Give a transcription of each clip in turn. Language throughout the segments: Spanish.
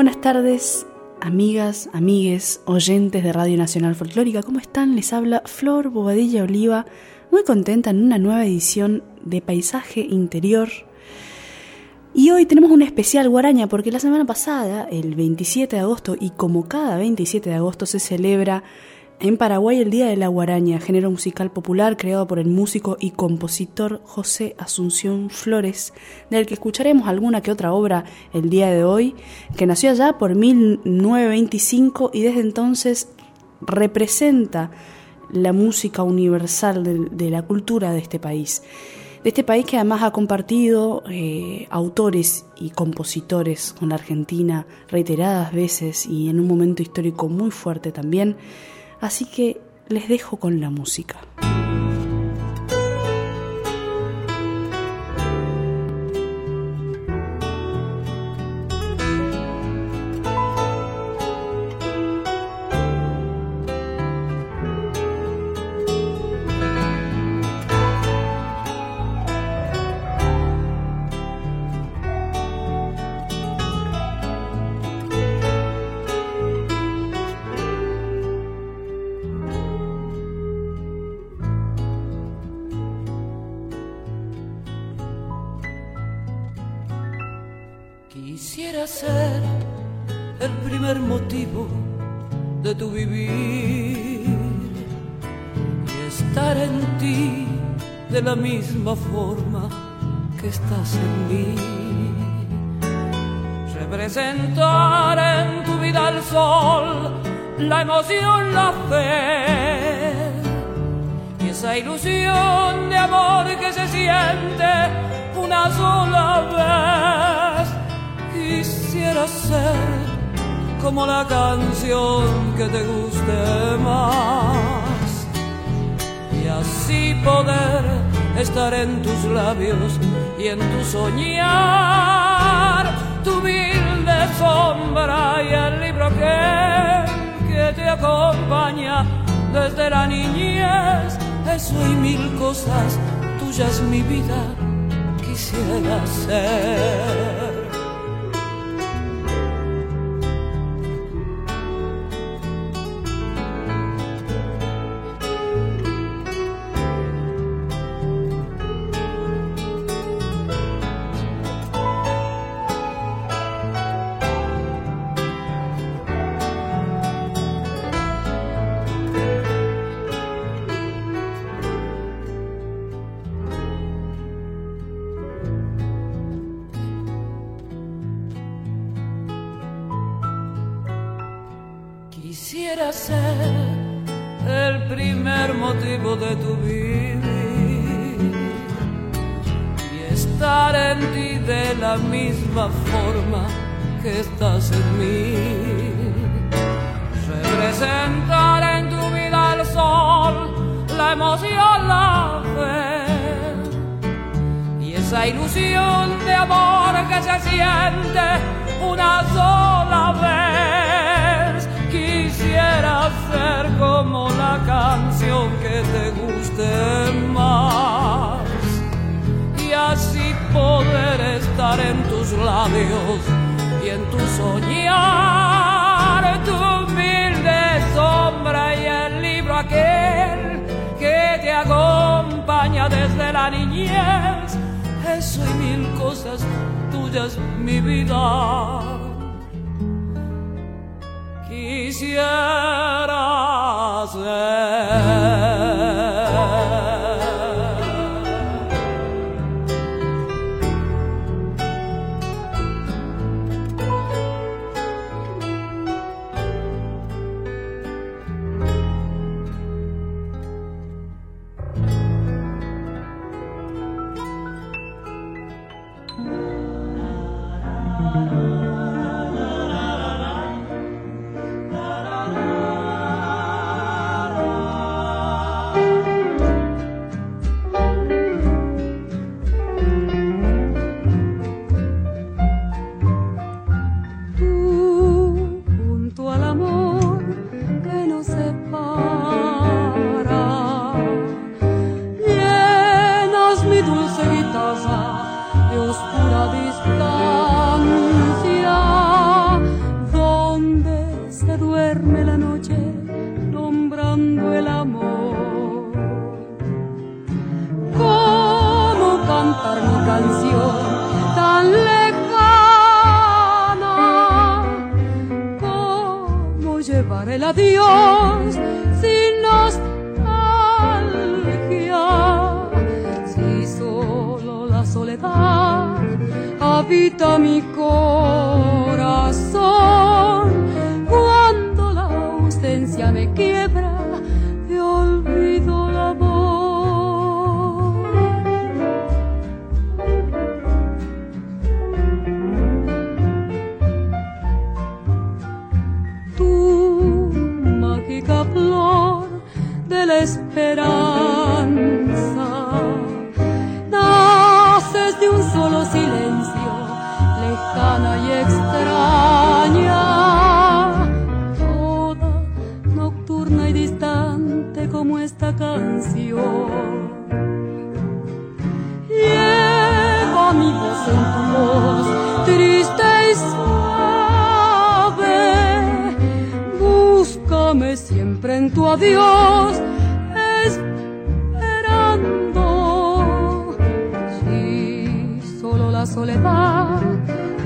Buenas tardes, amigas, amigues, oyentes de Radio Nacional Folclórica. ¿Cómo están? Les habla Flor Bobadilla Oliva, muy contenta en una nueva edición de Paisaje Interior. Y hoy tenemos un especial guaraña porque la semana pasada, el 27 de agosto, y como cada 27 de agosto se celebra en Paraguay el Día de la Guaraña, género musical popular creado por el músico y compositor José Asunción Flores, del que escucharemos alguna que otra obra el día de hoy, que nació allá por 1925 y desde entonces representa la música universal de, la cultura de este país. De este país que además ha compartido eh, autores y compositores con la Argentina reiteradas veces y en un momento histórico muy fuerte también. Así que les dejo con la música. Misma forma que estás en mí. Representar en tu vida el sol, la emoción, la fe y esa ilusión de amor que se siente una sola vez. Quisiera ser como la canción que te guste más y así poder estar en tus labios y en tu soñar, tu humilde sombra y el libro que, que te acompaña desde la niñez. Eso y mil cosas tuyas, mi vida, quisiera ser. Quisiera ser el primer motivo de tu vivir y estar en ti de la misma forma que estás en mí. Representar en tu vida el sol, la emoción, la fe y esa ilusión de amor que se siente una sola vez quisiera ser como la canción que te guste más y así poder estar en tus labios y en tu soñar, tu humilde sombra y el libro aquel que te acompaña desde la niñez. Eso y mil cosas tuyas, mi vida. Música amor. Dios sin nostalgia. Si solo la soledad habita mi corazón, tu adiós, esperando. Si solo la soledad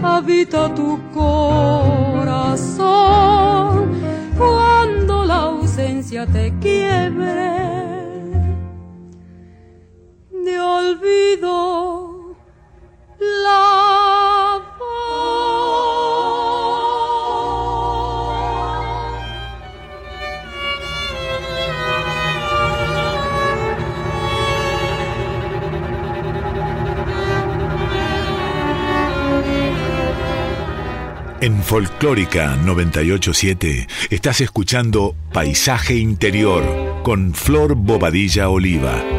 habita tu corazón, cuando la ausencia te quiebre, En Folclórica 987 estás escuchando Paisaje Interior con Flor Bobadilla Oliva.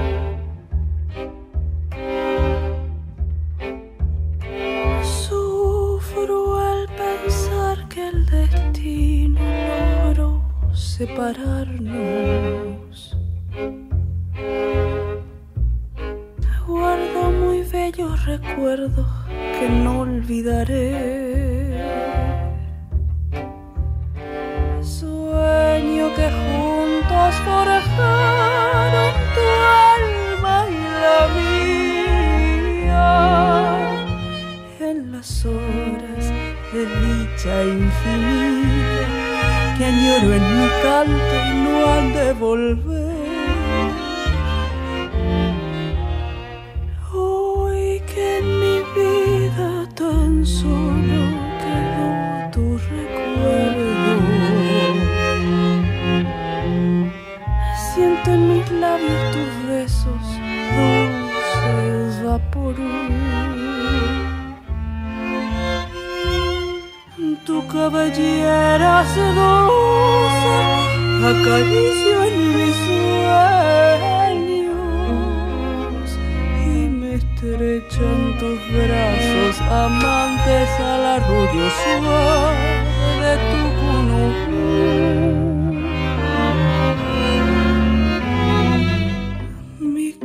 Arrullo suave de tu cuno.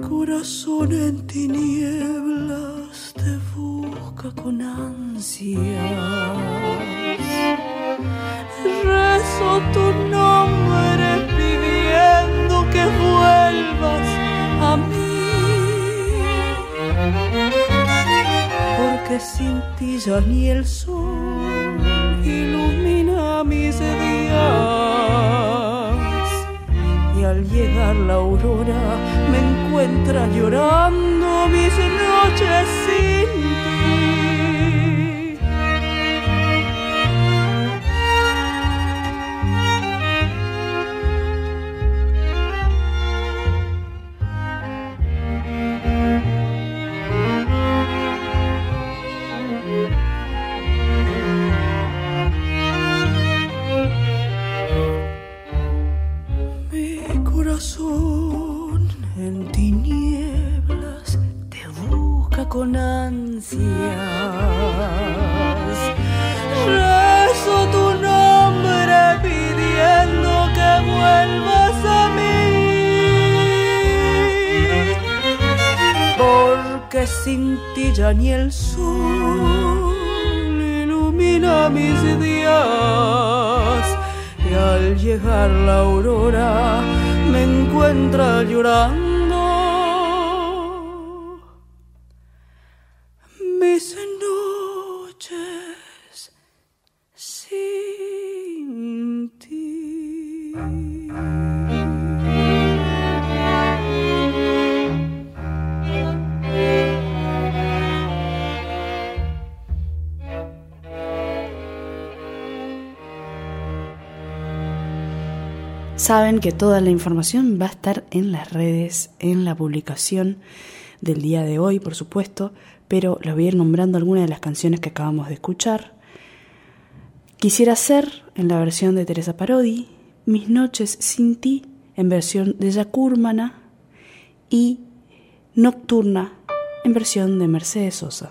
corazón en tinieblas te busca con ansias. Rezo tu nombre pidiendo que vuelvas a mí. Porque sin ti ya ni el sol y al llegar la aurora me encuentra llorando mis noches sin Saben que toda la información va a estar en las redes, en la publicación del día de hoy, por supuesto, pero les voy a ir nombrando algunas de las canciones que acabamos de escuchar. Quisiera ser, en la versión de Teresa Parodi, Mis noches sin ti, en versión de Yacurmana, y Nocturna, en versión de Mercedes Sosa.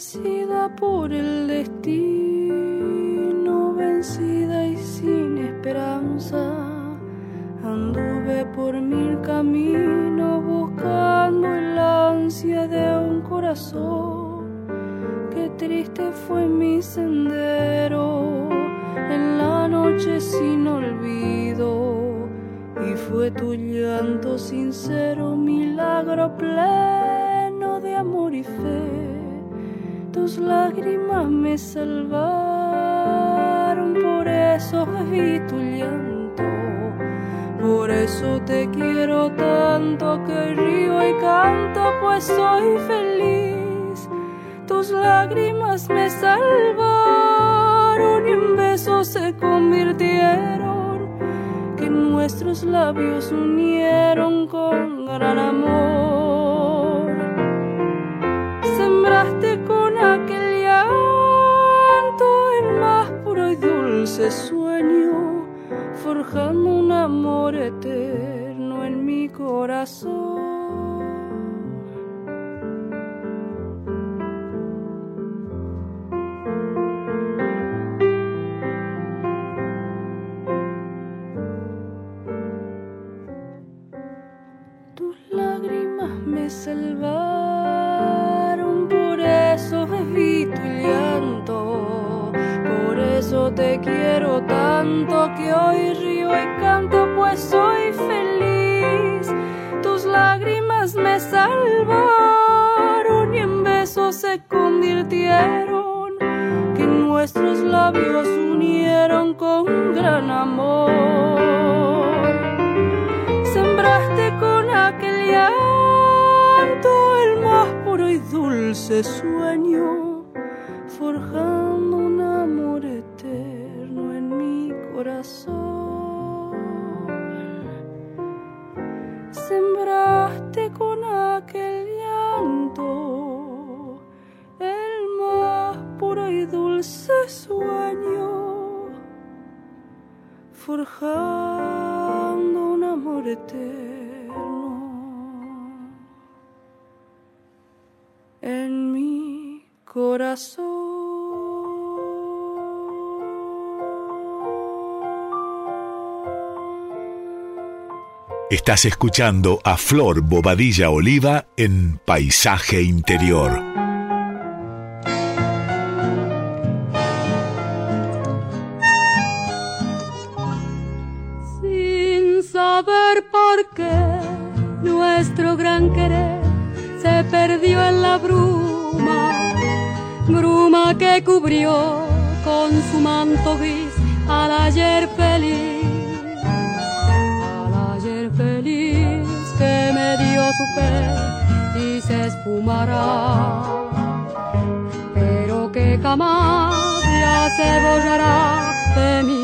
Vencida por el destino, vencida y sin esperanza. Anduve por mil caminos buscando el ansia de un corazón. Qué triste fue mi sendero en la noche sin olvido. Y fue tu llanto sincero, milagro pleno de amor y fe tus lágrimas me salvaron, por eso vi tu llanto, por eso te quiero tanto que río y canto, pues soy feliz. Tus lágrimas me salvaron y en besos se convirtieron, que nuestros labios unieron con gran amor. Dulce sueño, forjando un amor eterno en mi corazón. Labios unieron con gran amor. Sembraste con aquel llanto el más puro y dulce sueño, forjando un amor Sembraste un amor eterno en mi corazón. Estás escuchando a Flor Bobadilla Oliva en Paisaje Interior. Cubrió con su manto gris al ayer feliz que me dio su fe y se esfumará, pero que jamás ya se borrará de mi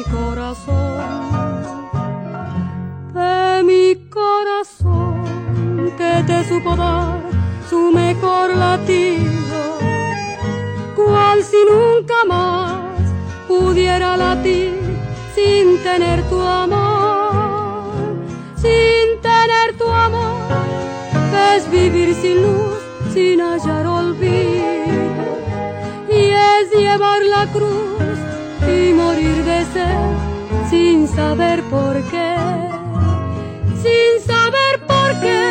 saber por qué, sin saber por qué,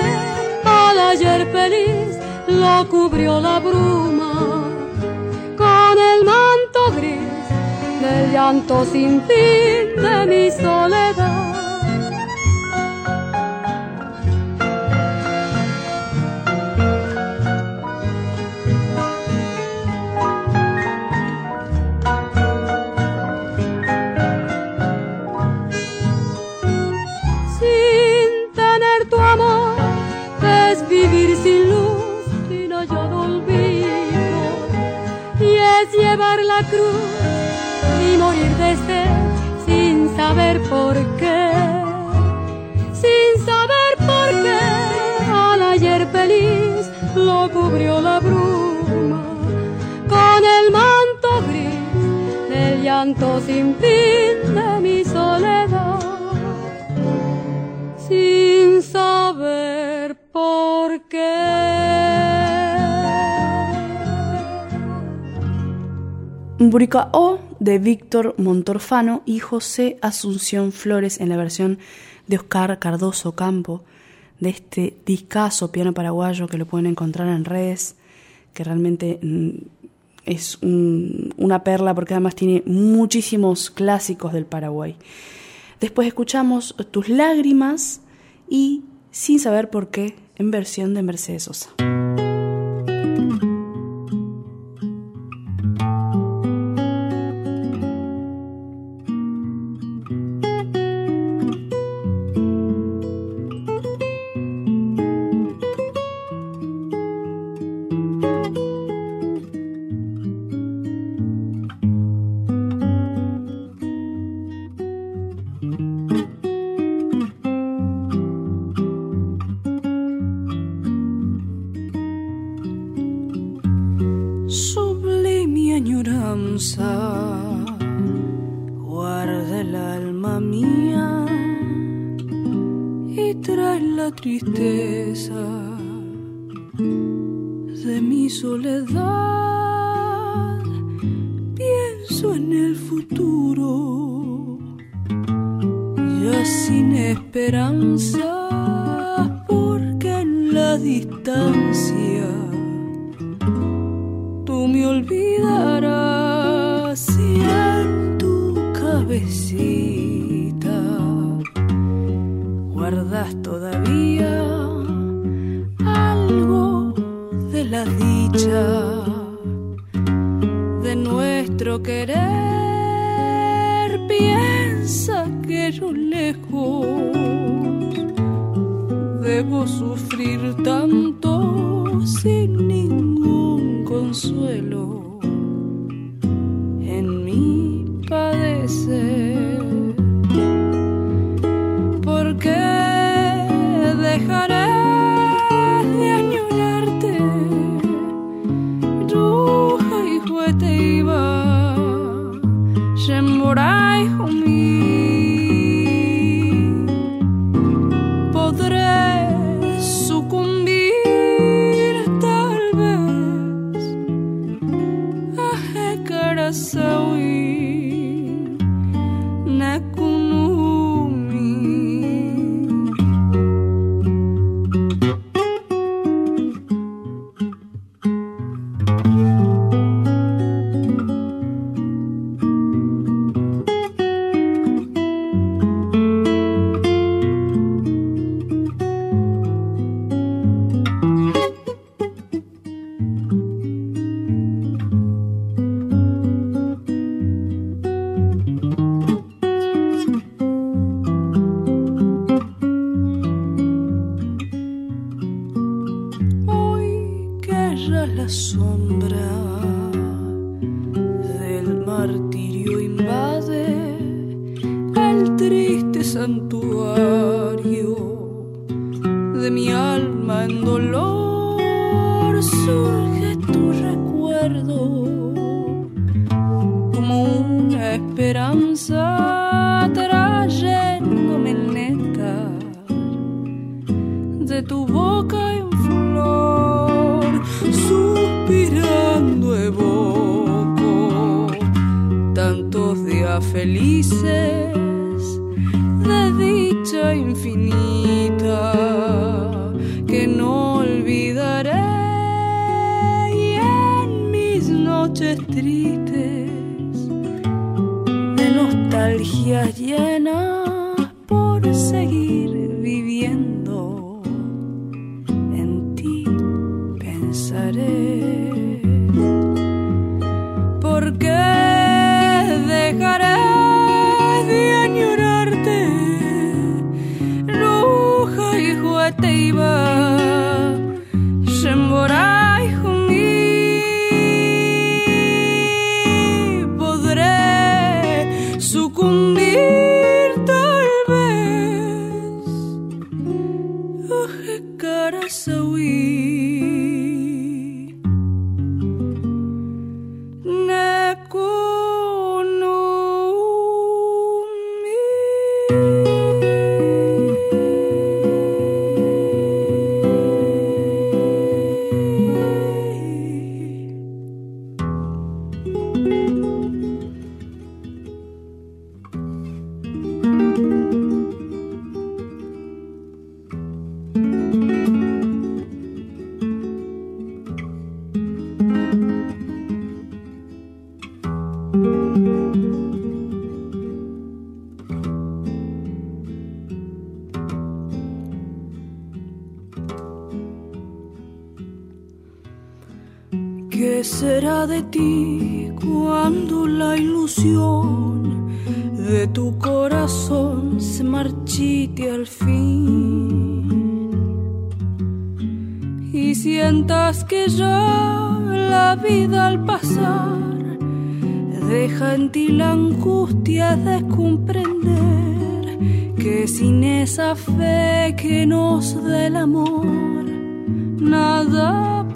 al ayer feliz lo cubrió la bruma, con el manto gris del llanto sin fin de mi soledad y morir de sed sin saber por qué, sin saber por qué. Al ayer feliz lo cubrió la bruma con el manto gris del llanto sin fin O de Víctor Montorfano y José Asunción Flores en la versión de Oscar Cardoso Campo de este discazo piano paraguayo que lo pueden encontrar en redes, que realmente mm, es una perla porque además tiene muchísimos clásicos del Paraguay. Después escuchamos Tus lágrimas y Sin saber por qué en versión de Mercedes Sosa. started.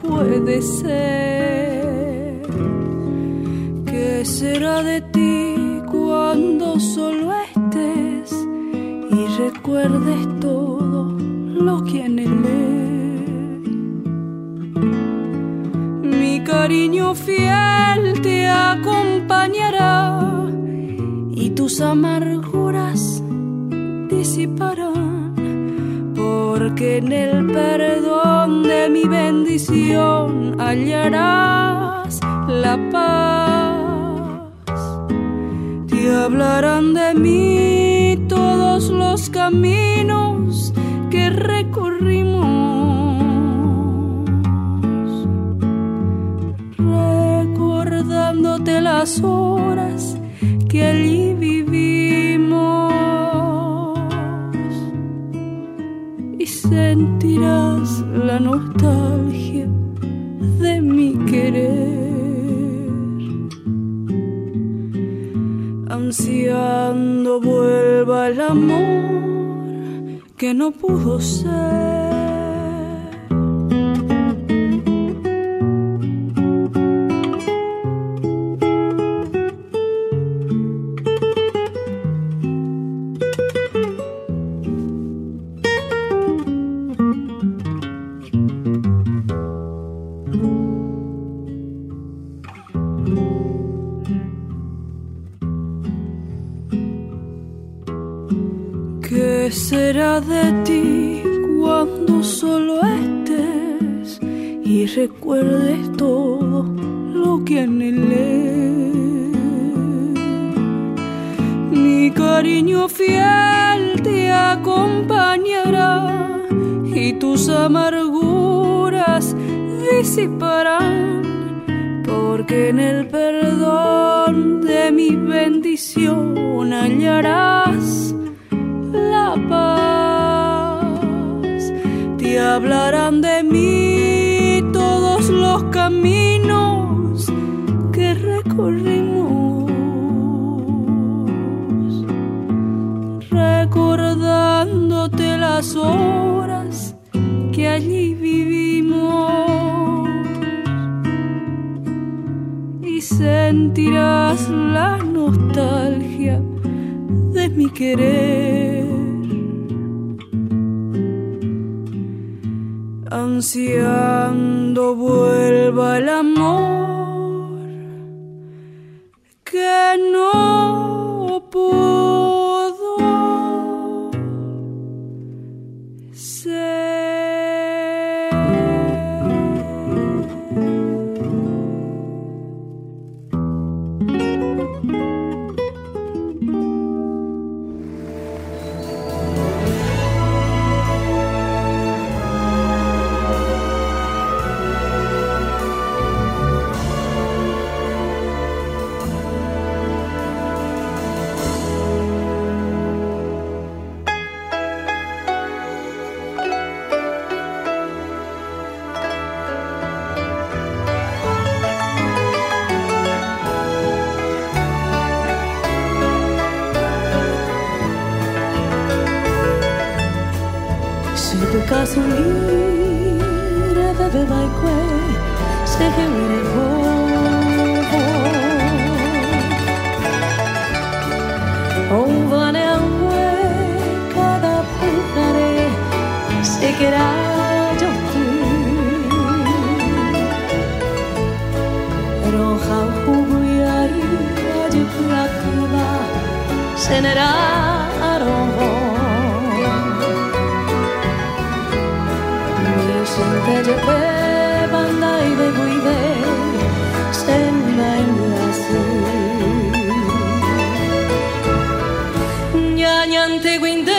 Puede ser. ¿Qué será de ti cuando solo estés y recuerdes todo lo que él Mi cariño fiel te acompañará y tus amarguras disiparán porque en el perdón de mi bendición hallarás la paz. Te hablarán de mí todos los caminos que recorrimos, recordándote las horas que allí sentirás la nostalgia de mi querer, ansiando vuelva el amor que no pudo ser. De ti cuando solo estés y recuerdes todo lo que anhelé? Mi cariño fiel te acompañará y tus amarguras disiparán, porque en el perdón de mi bendición hallarás la paz. Hablarán de mí todos los caminos que recorrimos, recordándote las horas que allí vivimos. Y sentirás la nostalgia de mi querer. Ansiando vuelva el amor Ca s'unghiere bevevai quei Se heure vovo Un vane a ue cada pucare Se chera giottu Roja uguiari Agi pracuva Se nera peceppevan naide guide sen naindiasi ñañante guinde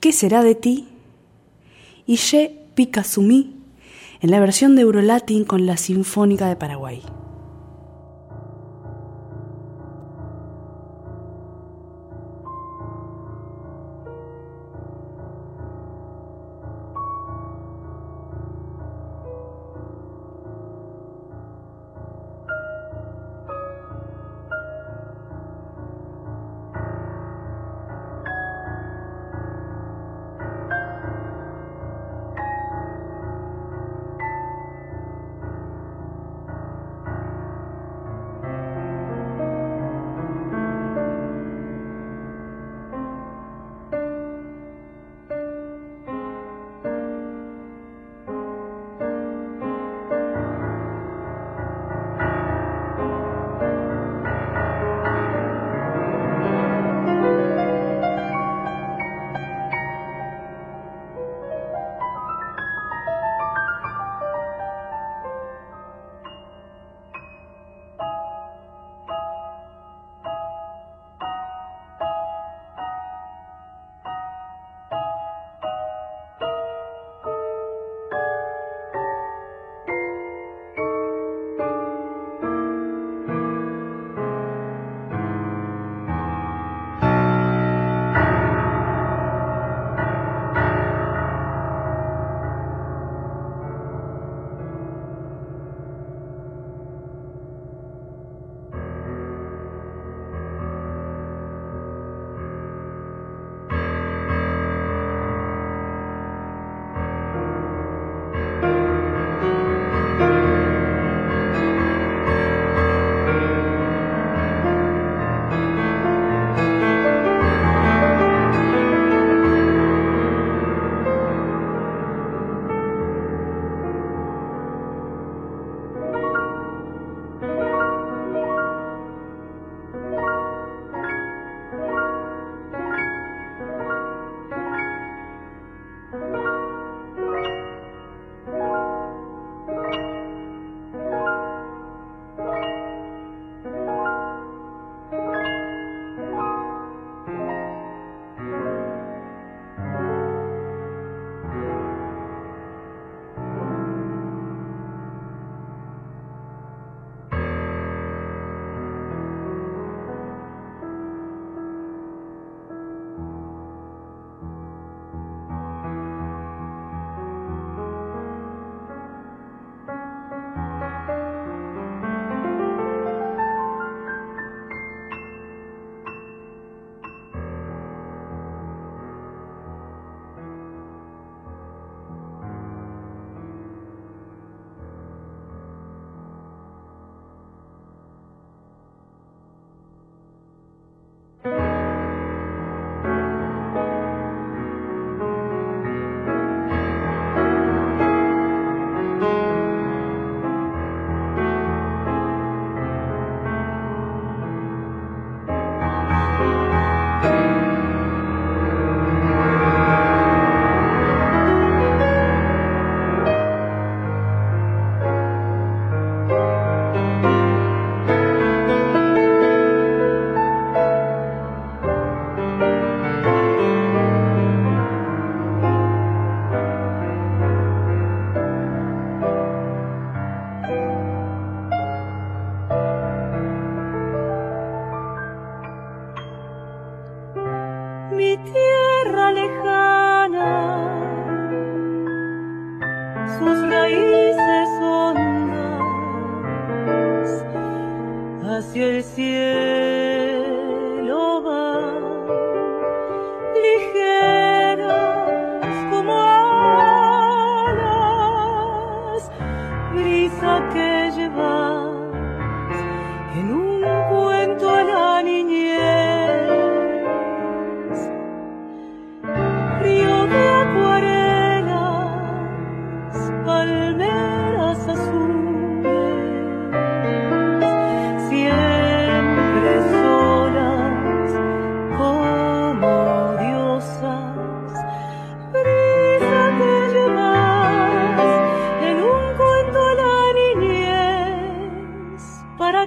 ¿Qué será de ti? y Ye Picasumí, en la versión de Eurolatin con la Sinfónica de Paraguay.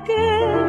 que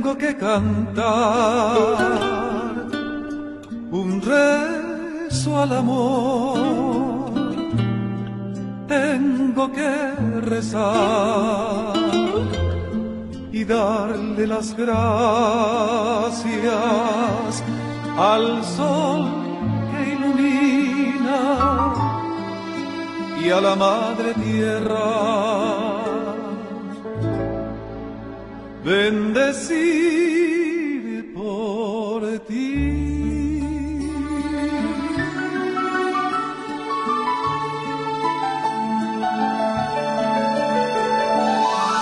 tengo que cantar un rezo al amor, tengo que rezar y darle las gracias al sol que ilumina y a la madre tierra bendecir por ti.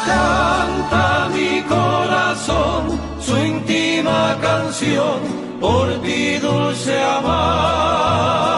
Canta mi corazón su íntima canción por ti dulce amar.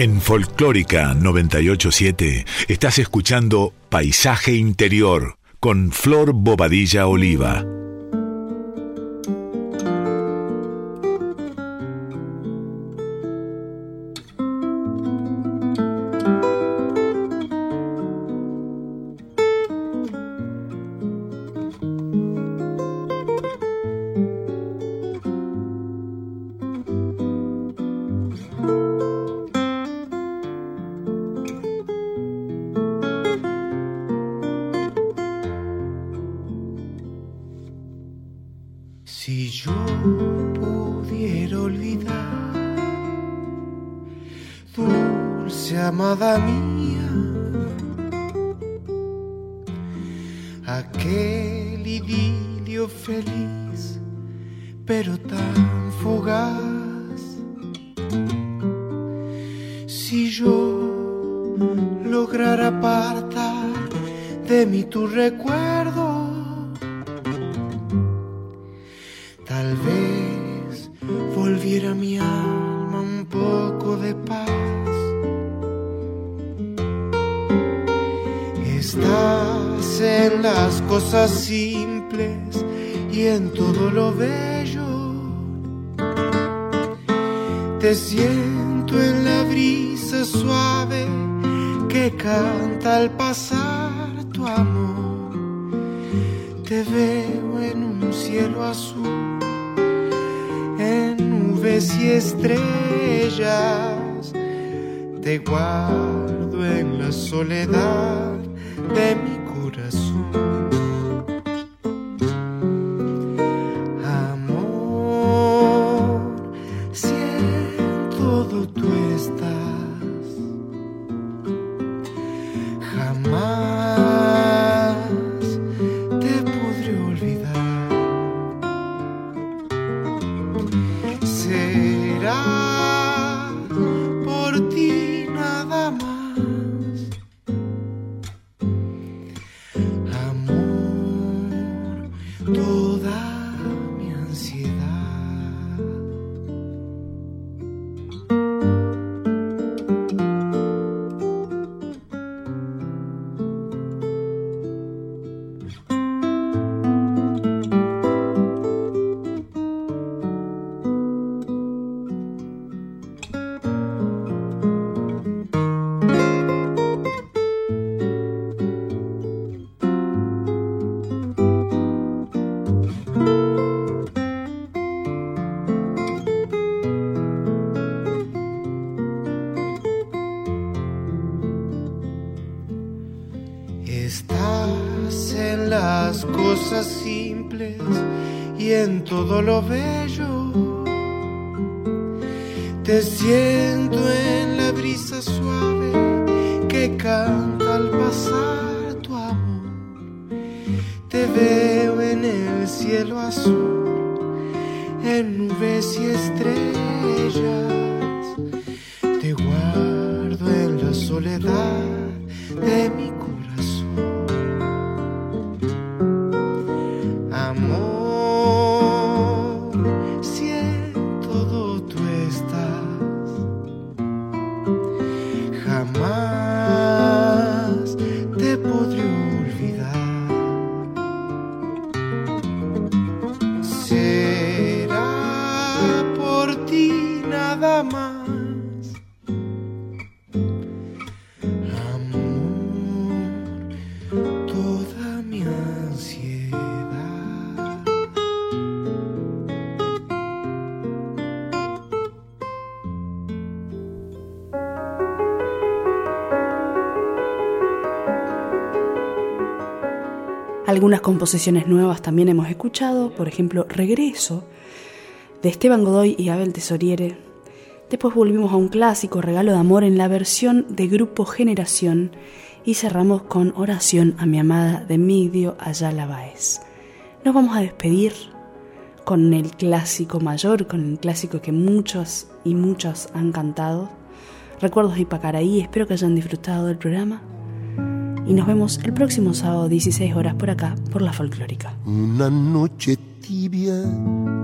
En Folclórica 987 estás escuchando Paisaje Interior con Flor Bobadilla Oliva. Te guardo en la soledad de mi corazón. Soledad de mi Algunas composiciones nuevas también hemos escuchado, por ejemplo, Regreso, de Esteban Godoy y Abel Tesoriere. Después volvimos a un clásico, Regalo de Amor, en la versión de Grupo Generación, y cerramos con Oración a mi amada de Migdio Ayala Baez. Nos vamos a despedir con el clásico mayor, con el clásico que muchos y muchas han cantado. Recuerdos de Ipacaraí, espero que hayan disfrutado del programa y nos vemos el próximo sábado 16 horas por acá, por la folclórica. Una noche tibia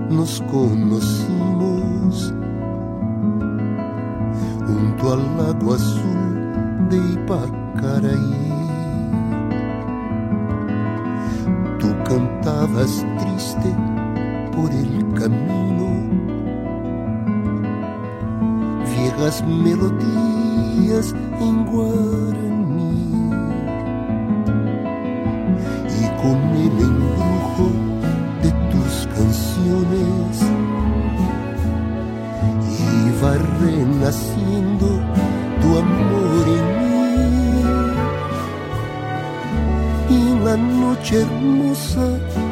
nos conocimos junto al lago azul de Ipacaraí. Tú cantabas triste por el camino, viejas melodías en guaraní noche hermosa